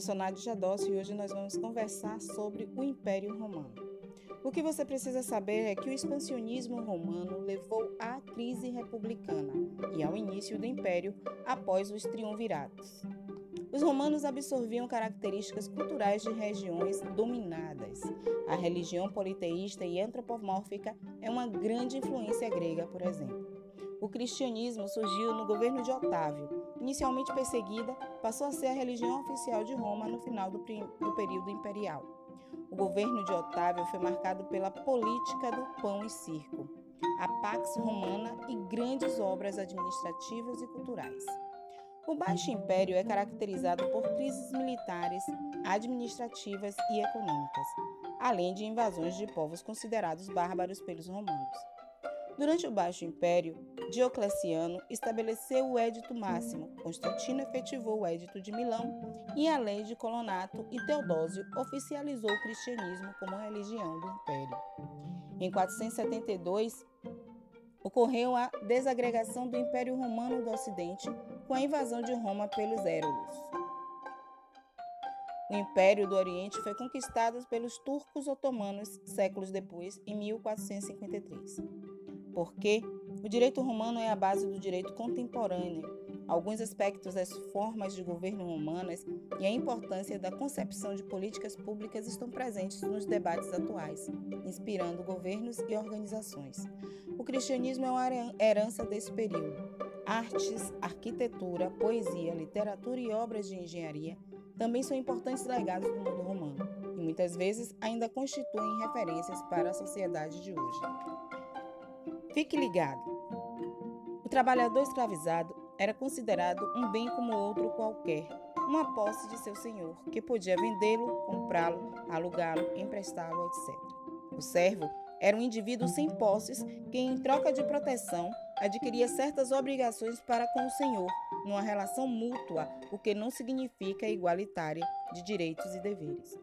Eu sou Nádia Jadossi e hoje nós vamos conversar sobre o Império Romano. O que você precisa saber é que o expansionismo romano levou à crise republicana e ao início do Império após os triunviratos. Os romanos absorviam características culturais de regiões dominadas. A religião politeísta e antropomórfica é uma grande influência grega, por exemplo. O cristianismo surgiu no governo de Otávio. Inicialmente perseguida, passou a ser a religião oficial de Roma no final do, do período imperial. O governo de Otávio foi marcado pela política do pão e circo, a Pax Romana e grandes obras administrativas e culturais. O Baixo Império é caracterizado por crises militares, administrativas e econômicas, além de invasões de povos considerados bárbaros pelos romanos. Durante o Baixo Império, Diocleciano estabeleceu o Édito Máximo, Constantino efetivou o Édito de Milão e a Lei de Colonato e Teodósio oficializou o cristianismo como religião do Império. Em 472, ocorreu a desagregação do Império Romano do Ocidente com a invasão de Roma pelos Érulos. O Império do Oriente foi conquistado pelos turcos otomanos séculos depois, em 1453. Porque o direito romano é a base do direito contemporâneo. Alguns aspectos das formas de governo romanas e a importância da concepção de políticas públicas estão presentes nos debates atuais, inspirando governos e organizações. O cristianismo é uma herança desse período Artes, arquitetura, poesia, literatura e obras de engenharia também são importantes legados do mundo romano e muitas vezes ainda constituem referências para a sociedade de hoje. Fique ligado! O trabalhador escravizado era considerado um bem como outro qualquer, uma posse de seu senhor, que podia vendê-lo, comprá-lo, alugá-lo, emprestá-lo, etc. O servo era um indivíduo sem posses que, em troca de proteção, adquiria certas obrigações para com o senhor, numa relação mútua, o que não significa igualitária de direitos e deveres.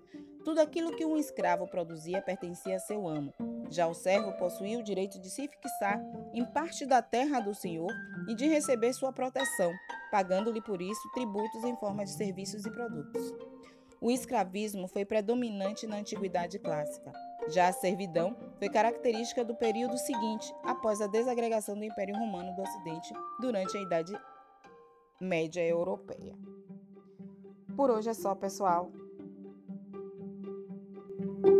Tudo aquilo que um escravo produzia pertencia a seu amo. Já o servo possuía o direito de se fixar em parte da terra do senhor e de receber sua proteção, pagando-lhe por isso tributos em forma de serviços e produtos. O escravismo foi predominante na antiguidade clássica. Já a servidão foi característica do período seguinte, após a desagregação do Império Romano do Ocidente durante a Idade Média Europeia. Por hoje é só, pessoal. Thank you.